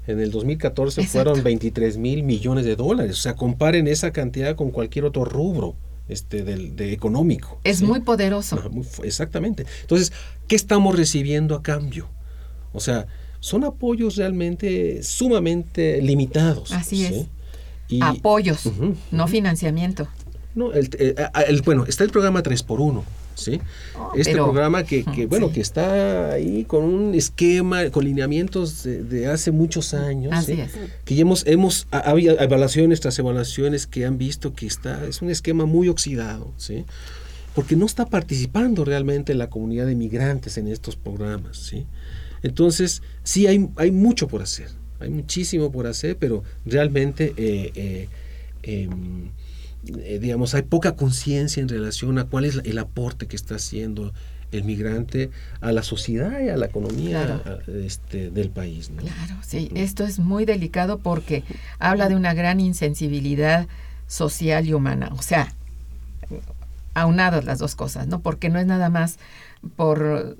En el 2014 fueron 23 mil millones de dólares. O sea, comparen esa cantidad con cualquier otro rubro este, del, de económico.
Es muy poderoso.
exactamente. Entonces, ¿qué estamos recibiendo a cambio? O sea, son apoyos realmente sumamente limitados.
Así es. Apoyos, no financiamiento.
No, eh, el, bueno, está el programa 3x1. ¿Sí? Oh, este programa que, [laughs] bueno, que está ahí con un esquema, con lineamientos de, hace muchos años, que ya hemos, hemos había evaluaciones tras evaluaciones que han visto que está, es un esquema muy oxidado, ¿sí? porque no está participando realmente la comunidad de migrantes en estos programas, ¿sí? Entonces, sí hay, hay mucho por hacer, hay muchísimo por hacer, pero realmente eh, eh, em, eh, digamos, hay poca conciencia en relación a cuál es el aporte que está haciendo el migrante a la sociedad y a la economía este, del país.
Claro, sí, esto es muy delicado porque [laughs] habla de una gran insensibilidad social y humana, o sea, aunadas las dos cosas, ¿no? Porque no es nada más por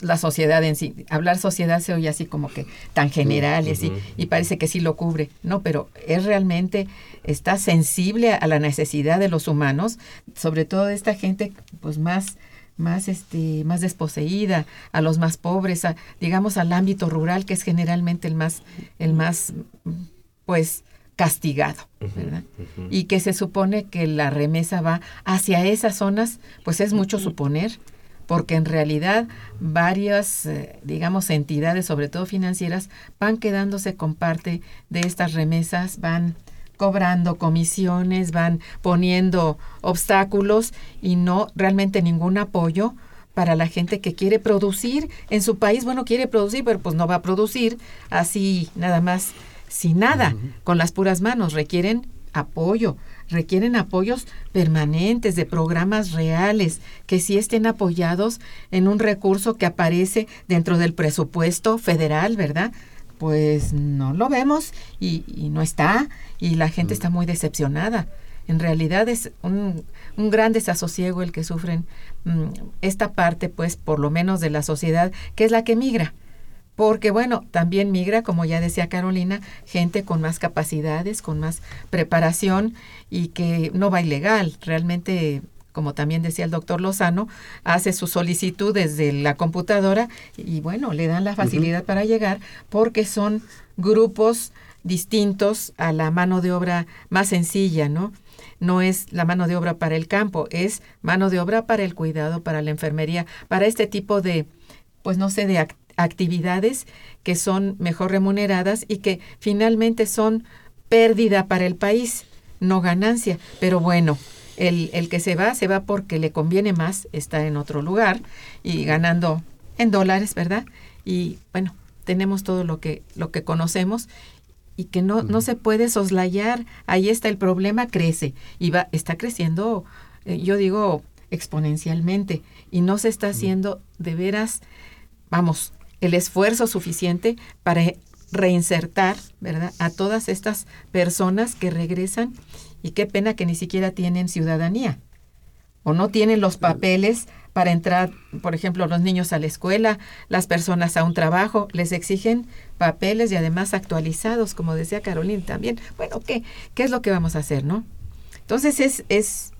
la sociedad en sí. Hablar sociedad se oye así como que tan general y así, y parece que sí lo cubre, ¿no? Pero es realmente, está sensible a la necesidad de los humanos, sobre todo de esta gente, pues más más este más desposeída a los más pobres a, digamos al ámbito rural que es generalmente el más el más pues castigado, ¿verdad? Y que se supone que la remesa va hacia esas zonas, pues es mucho suponer, porque en realidad varias, eh, digamos, entidades, sobre todo financieras, van quedándose con parte de estas remesas, van cobrando comisiones, van poniendo obstáculos y no realmente ningún apoyo para la gente que quiere producir en su país. Bueno, quiere producir, pero pues no va a producir así nada más sin nada, con las puras manos. Requieren apoyo, requieren apoyos permanentes de programas reales que sí estén apoyados en un recurso que aparece dentro del presupuesto federal, ¿verdad? Pues no lo vemos y, y no está y la gente está muy decepcionada. En realidad es un, un gran desasosiego el que sufren mm, esta parte, pues, por lo menos de la sociedad, que es la que migra. Porque, bueno, también migra, como ya decía Carolina, gente con más capacidades, con más preparación y que no va ilegal. Realmente como también decía el doctor Lozano, hace su solicitud desde la computadora y bueno, le dan la facilidad para llegar porque son grupos distintos a la mano de obra más sencilla, ¿no? no es la mano de obra para el campo, es mano de obra para el cuidado, para la enfermería, para este tipo de, pues no sé, de actividades que son mejor remuneradas y que finalmente son pérdida para el país, no ganancia. Pero bueno, el, el que se va, se va porque le conviene más estar en otro lugar y ganando en dólares, ¿verdad? Y bueno, tenemos todo lo que, lo que conocemos y que no, no se puede soslayar. Ahí está el problema, crece y va, está creciendo, eh, yo digo, exponencialmente y no se está haciendo de veras, vamos, el esfuerzo suficiente para reinsertar, ¿verdad? A todas estas personas que regresan y qué pena que ni siquiera tienen ciudadanía o no tienen los papeles para entrar, por ejemplo, los niños a la escuela, las personas a un trabajo, les exigen papeles y además actualizados, como decía Carolina también. Bueno, ¿qué, qué es lo que vamos a hacer, no? Entonces es, es,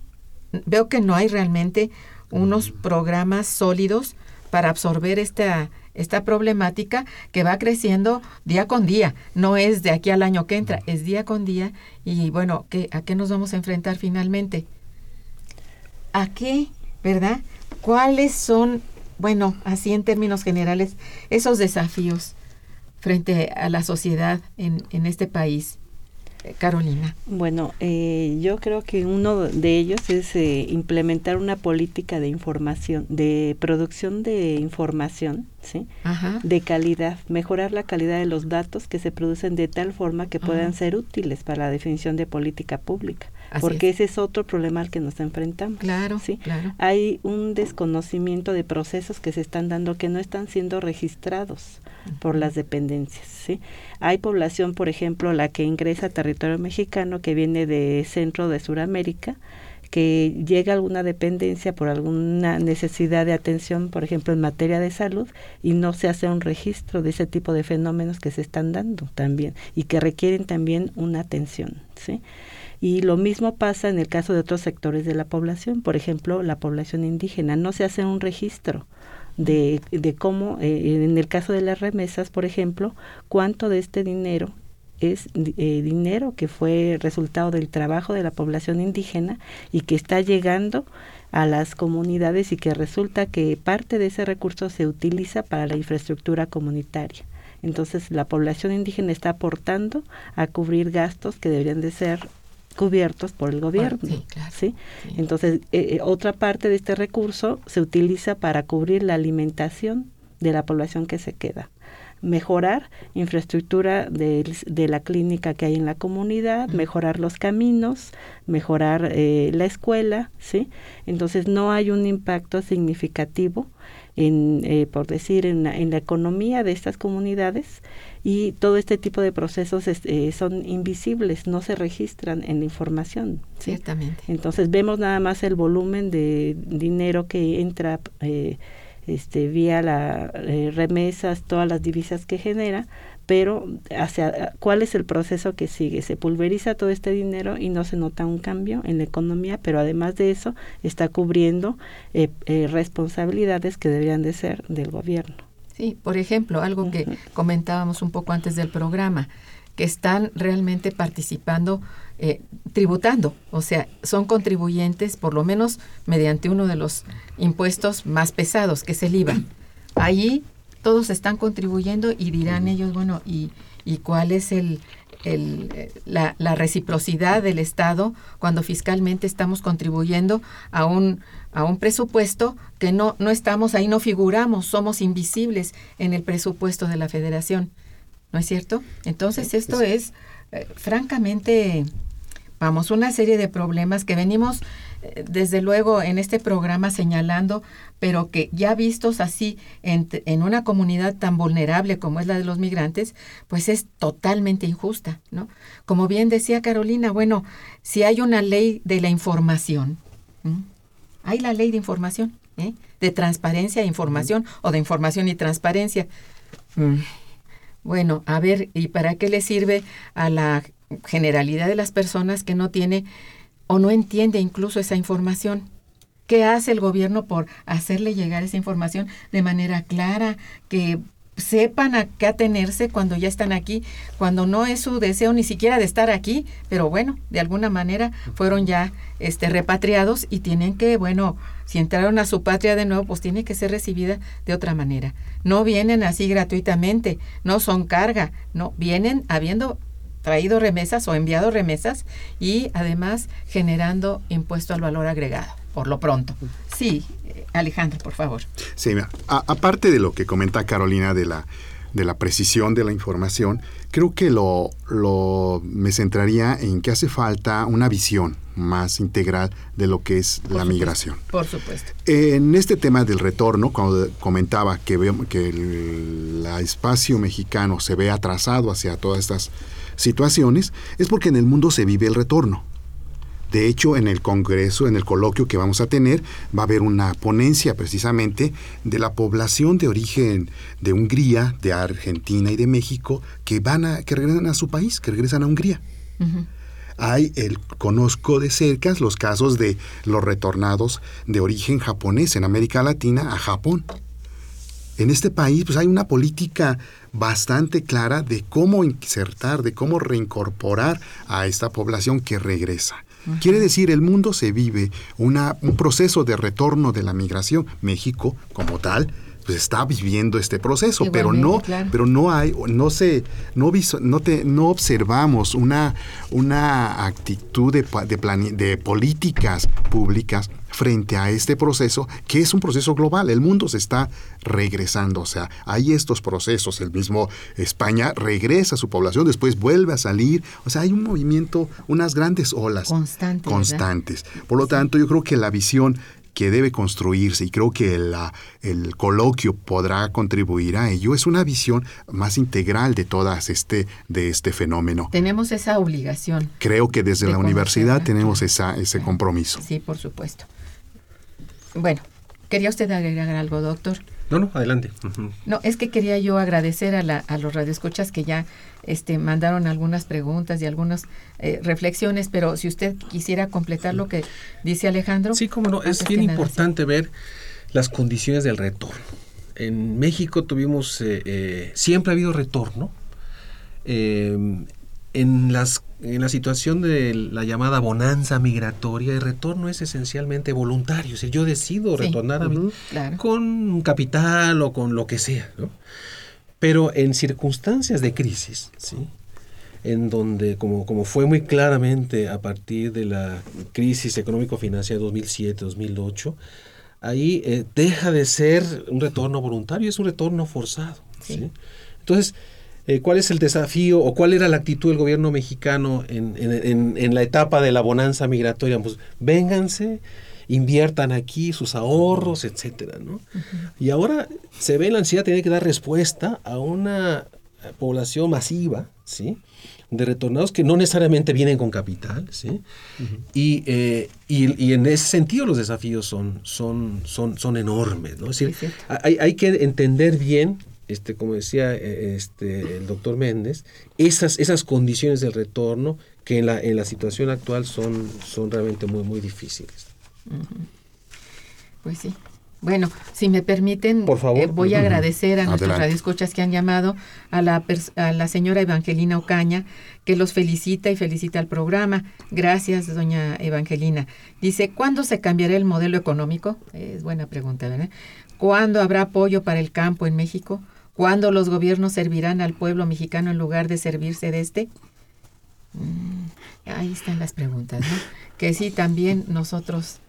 veo que no hay realmente unos programas sólidos para absorber esta, esta problemática que va creciendo día con día. No es de aquí al año que entra, es día con día. Y bueno, ¿qué, ¿a qué nos vamos a enfrentar finalmente? ¿A qué? ¿Verdad? ¿Cuáles son, bueno, así en términos generales, esos desafíos frente a la sociedad en, en este país? Carolina.
Bueno, eh, yo creo que uno de ellos es eh, implementar una política de información, de producción de información, ¿sí? De calidad, mejorar la calidad de los datos que se producen de tal forma que puedan ser útiles para la definición de política pública porque ese es otro problema al que nos enfrentamos.
Claro, ¿sí? claro.
Hay un desconocimiento de procesos que se están dando que no están siendo registrados por las dependencias. ¿sí? Hay población, por ejemplo, la que ingresa a territorio mexicano que viene de centro de Sudamérica, que llega a alguna dependencia por alguna necesidad de atención, por ejemplo, en materia de salud, y no se hace un registro de ese tipo de fenómenos que se están dando también y que requieren también una atención. ¿sí? Y lo mismo pasa en el caso de otros sectores de la población, por ejemplo, la población indígena. No se hace un registro de, de cómo, eh, en el caso de las remesas, por ejemplo, cuánto de este dinero es eh, dinero que fue resultado del trabajo de la población indígena y que está llegando a las comunidades y que resulta que parte de ese recurso se utiliza para la infraestructura comunitaria. Entonces la población indígena está aportando a cubrir gastos que deberían de ser cubiertos por el gobierno. sí, Entonces, eh, eh, otra parte de este recurso se utiliza para cubrir la alimentación de la población que se queda mejorar infraestructura de, de, la clínica que hay en la comunidad, mejorar los caminos, mejorar eh, la escuela, ¿sí? Entonces no hay un impacto significativo en, eh, por decir, en la, en la, economía de estas comunidades y todo este tipo de procesos eh, son invisibles, no se registran en la información.
Ciertamente.
Entonces vemos nada más el volumen de dinero que entra eh, este, vía las remesas, todas las divisas que genera, pero hacia cuál es el proceso que sigue. Se pulveriza todo este dinero y no se nota un cambio en la economía, pero además de eso está cubriendo eh, eh, responsabilidades que deberían de ser del gobierno.
Sí, por ejemplo, algo que comentábamos un poco antes del programa, que están realmente participando, eh, tributando, o sea, son contribuyentes por lo menos mediante uno de los impuestos más pesados, que es el IVA. Ahí todos están contribuyendo y dirán ellos, bueno, ¿y, y cuál es el, el, la, la, reciprocidad del Estado cuando fiscalmente estamos contribuyendo a un, a un presupuesto que no, no estamos ahí, no figuramos, somos invisibles en el presupuesto de la federación. ¿No es cierto? Entonces esto es eh, francamente, vamos, una serie de problemas que venimos desde luego en este programa señalando, pero que ya vistos así en, en, una comunidad tan vulnerable como es la de los migrantes, pues es totalmente injusta, ¿no? Como bien decía Carolina, bueno, si hay una ley de la información, hay la ley de información, ¿eh? de transparencia e información, o de información y transparencia. Mm. Bueno, a ver, ¿y para qué le sirve a la generalidad de las personas que no tiene o no entiende incluso esa información. ¿Qué hace el gobierno por hacerle llegar esa información de manera clara, que sepan a qué atenerse cuando ya están aquí, cuando no es su deseo ni siquiera de estar aquí, pero bueno, de alguna manera fueron ya este repatriados y tienen que, bueno, si entraron a su patria de nuevo, pues tiene que ser recibida de otra manera. No vienen así gratuitamente, no son carga, no, vienen habiendo traído remesas o enviado remesas y además generando impuesto al valor agregado, por lo pronto. Sí, Alejandro, por favor.
Sí, aparte de lo que comenta Carolina de la, de la precisión de la información, creo que lo, lo me centraría en que hace falta una visión más integral de lo que es la migración.
Por supuesto.
En este tema del retorno, cuando comentaba que, que el, el espacio mexicano se ve atrasado hacia todas estas situaciones, es porque en el mundo se vive el retorno. De hecho, en el Congreso, en el coloquio que vamos a tener, va a haber una ponencia precisamente de la población de origen de Hungría, de Argentina y de México que van a, que regresan a su país, que regresan a Hungría. Hay el conozco de cerca los casos de los retornados de origen japonés en América Latina a Japón. En este país pues hay una política bastante clara de cómo insertar, de cómo reincorporar a esta población que regresa. Quiere decir, el mundo se vive una, un proceso de retorno de la migración. México, como tal, pues está viviendo este proceso, pero no, pero no hay, no se, no, no, te, no observamos una, una actitud de, de, de políticas públicas frente a este proceso, que es un proceso global. El mundo se está regresando, o sea, hay estos procesos. El mismo España regresa a su población, después vuelve a salir. O sea, hay un movimiento, unas grandes olas constantes. Por lo tanto, yo creo que la visión que debe construirse y creo que la, el coloquio podrá contribuir a ello es una visión más integral de todas este de este fenómeno.
Tenemos esa obligación.
Creo que desde la universidad tenemos esa, ese compromiso.
Sí, por supuesto. Bueno, ¿quería usted agregar algo, doctor?
No, no, adelante.
No, es que quería yo agradecer a, la, a los radioescuchas que ya este, mandaron algunas preguntas y algunas eh, reflexiones, pero si usted quisiera completar lo que dice Alejandro.
Sí, como no, es bien importante ver las condiciones del retorno. En México tuvimos, eh, eh, siempre ha habido retorno. En las en la situación de la llamada bonanza migratoria, el retorno es esencialmente voluntario. O yo decido retornar a mí con capital o con lo que sea. Pero en circunstancias de crisis, ¿sí? en donde, como, como fue muy claramente a partir de la crisis económico-financiera 2007-2008, ahí eh, deja de ser un retorno voluntario, es un retorno forzado. ¿sí? Entonces, eh, cuál es el desafío o cuál era la actitud del gobierno mexicano en, la etapa de la bonanza migratoria. Pues vénganse, inviertan aquí sus ahorros, etcétera, ¿no? Y ahora se ve la ansiedad tiene que dar respuesta a una población masiva, ¿sí? de retornados que no necesariamente vienen con capital, ¿sí? Eh, y, y, en ese sentido los desafíos son, son, son, son enormes, ¿no? Es decir, hay, hay, que entender bien este, como decía eh, este, el doctor Méndez, esas, esas condiciones del retorno que en la, en la situación actual son, son realmente muy, muy difíciles.
Pues sí. Bueno, si me permiten, eh, voy a agradecer a nuestros radioescuchas que han llamado, a la, a la señora Evangelina Ocaña, que los felicita y felicita al programa. Gracias, doña Evangelina. Dice, ¿cuándo se cambiará el modelo económico? Es buena pregunta, ¿verdad? ¿Cuándo habrá apoyo para el campo en México? ¿Cuándo los gobiernos servirán al pueblo mexicano en lugar de servirse de este? Mm, ahí están las preguntas, ¿no? Que sí, también nosotros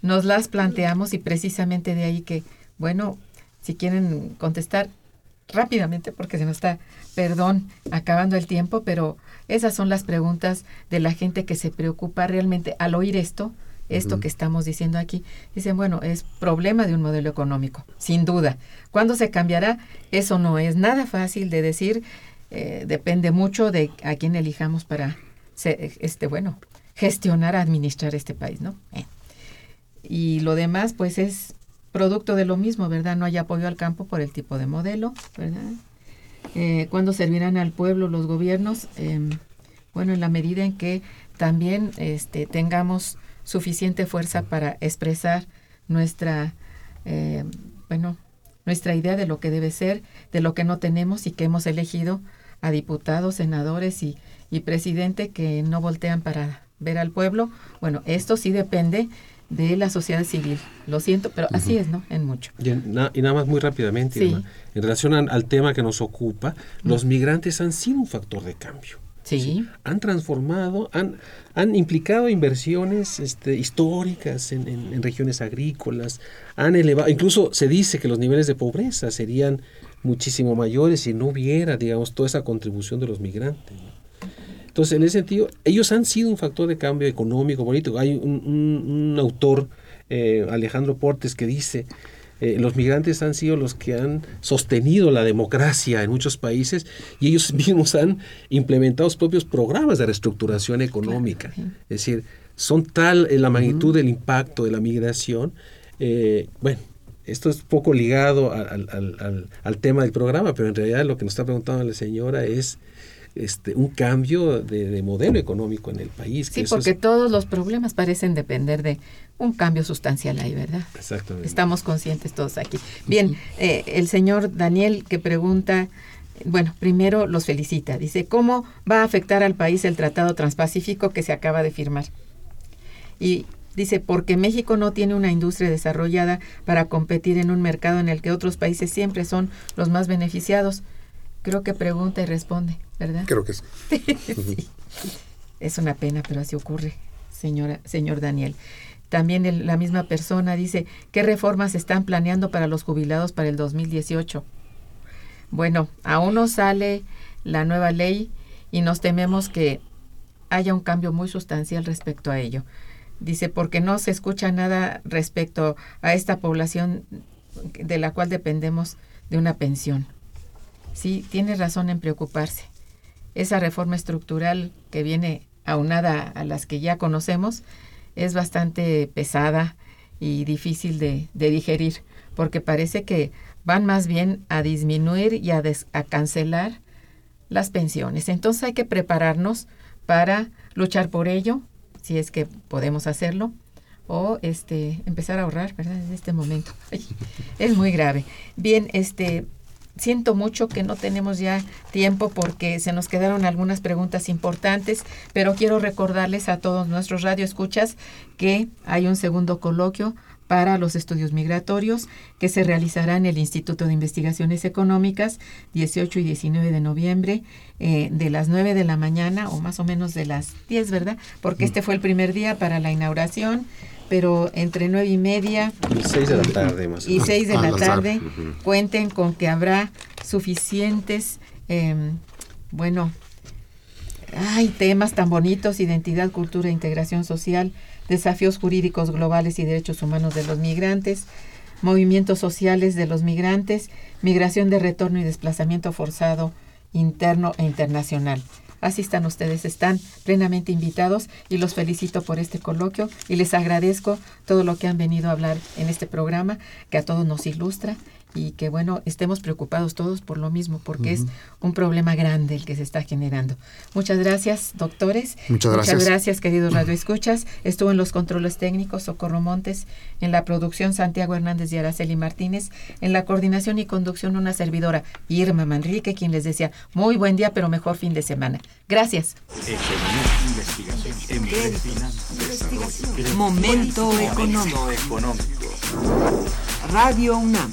nos las planteamos y precisamente de ahí que, bueno, si quieren contestar rápidamente porque se nos está, perdón, acabando el tiempo, pero esas son las preguntas de la gente que se preocupa realmente al oír esto, esto que estamos diciendo aquí. Dicen, bueno, es problema de un modelo económico, sin duda. ¿Cuándo se cambiará? Eso no es nada fácil de decir, eh, depende mucho de a quién elijamos para, este, bueno, gestionar, administrar este país, ¿no? Eh. Y lo demás, pues es producto de lo mismo, ¿verdad? No hay apoyo al campo por el tipo de modelo, ¿verdad? Eh, ¿Cuándo servirán al pueblo los gobiernos? Em, bueno, en la medida en que también este, tengamos suficiente fuerza para expresar nuestra, eh, bueno, nuestra idea de lo que debe ser, de lo que no tenemos y que hemos elegido a diputados, senadores y, y presidente que no voltean para ver al pueblo. Bueno, esto sí depende de la sociedad civil. Lo siento, pero así es, ¿no? En mucho.
Y, nada más muy rápidamente, en relación al tema que nos ocupa, los migrantes han sido un factor de cambio.
Sí.
Han transformado, han, han implicado inversiones este, históricas en, en, regiones agrícolas, han elevado, incluso se dice que los niveles de pobreza serían muchísimo mayores si no hubiera, digamos, toda esa contribución de los migrantes. Entonces, en ese sentido, ellos han sido un factor de cambio económico, político. Hay un, autor, eh, Alejandro Portes, que dice, eh, los migrantes han sido los que han sostenido la democracia en muchos países y ellos [laughs] mismos han implementado sus propios programas de reestructuración económica. Es decir, son tal eh, la magnitud del impacto de la migración. bueno, esto es poco ligado al, al, al, tema del programa, pero en realidad lo que nos está preguntando la señora es este, un cambio de, modelo económico en el país.
Sí, porque todos los problemas parecen depender de un cambio sustancial ahí, ¿verdad?
Exactamente.
Estamos conscientes todos aquí. Bien, eh, el señor Daniel que pregunta, bueno, primero los felicita. Dice, ¿cómo va a afectar al país el Tratado Transpacífico que se acaba de firmar? Y dice, porque México no tiene una industria desarrollada para competir en un mercado en el que otros países siempre son los más beneficiados. Creo que pregunta y responde, ¿verdad?
Creo que [laughs] sí.
Es una pena, pero así ocurre, señora, señor Daniel. También la misma persona dice, ¿qué reformas están planeando para los jubilados para el 2018? Bueno, aún no sale la nueva ley y nos tememos que haya un cambio muy sustancial respecto a ello. Dice, porque no se escucha nada respecto a esta población de la cual dependemos de una pensión. Sí, tiene razón en preocuparse. Esa reforma estructural que viene aunada a las que ya conocemos es bastante pesada y difícil de, digerir, porque parece que van más bien a disminuir y a, a cancelar las pensiones. Entonces hay que prepararnos para luchar por ello, si es que podemos hacerlo, o este empezar a ahorrar, ¿verdad? En este momento. es muy grave. Bien, este siento mucho que no tenemos ya tiempo porque se nos quedaron algunas preguntas importantes, pero quiero recordarles a todos nuestros radioescuchas que hay un segundo coloquio para los estudios migratorios que se realizará en el Instituto de Investigaciones Económicas 18 y 19 de noviembre eh, de las 9 de la mañana o más o menos de las 10, ¿verdad? Porque este fue el primer día para la inauguración pero entre nueve y media
y seis de la tarde más
y seis de la tarde. cuenten con que habrá suficientes em, bueno hay temas tan bonitos identidad cultura integración social desafíos jurídicos globales y derechos humanos de los migrantes movimientos sociales de los migrantes migración de retorno y desplazamiento forzado interno e internacional. Asistan ustedes, están plenamente invitados y los felicito por este coloquio y les agradezco todo lo que han venido a hablar en este programa, que a todos nos ilustra y que bueno, estemos preocupados todos por lo mismo, porque es un problema grande el que se está generando. Muchas gracias, doctores.
Muchas gracias.
Muchas gracias, queridos [clears throat] radioescuchas. Estuvo en los controles técnicos Socorro Montes, en la producción Santiago Hernández y Araceli Martínez, en la coordinación y conducción una servidora, Irma Manrique, quien les decía, muy buen día, pero mejor fin de semana. Gracias.
Momento económico. Radio UNAM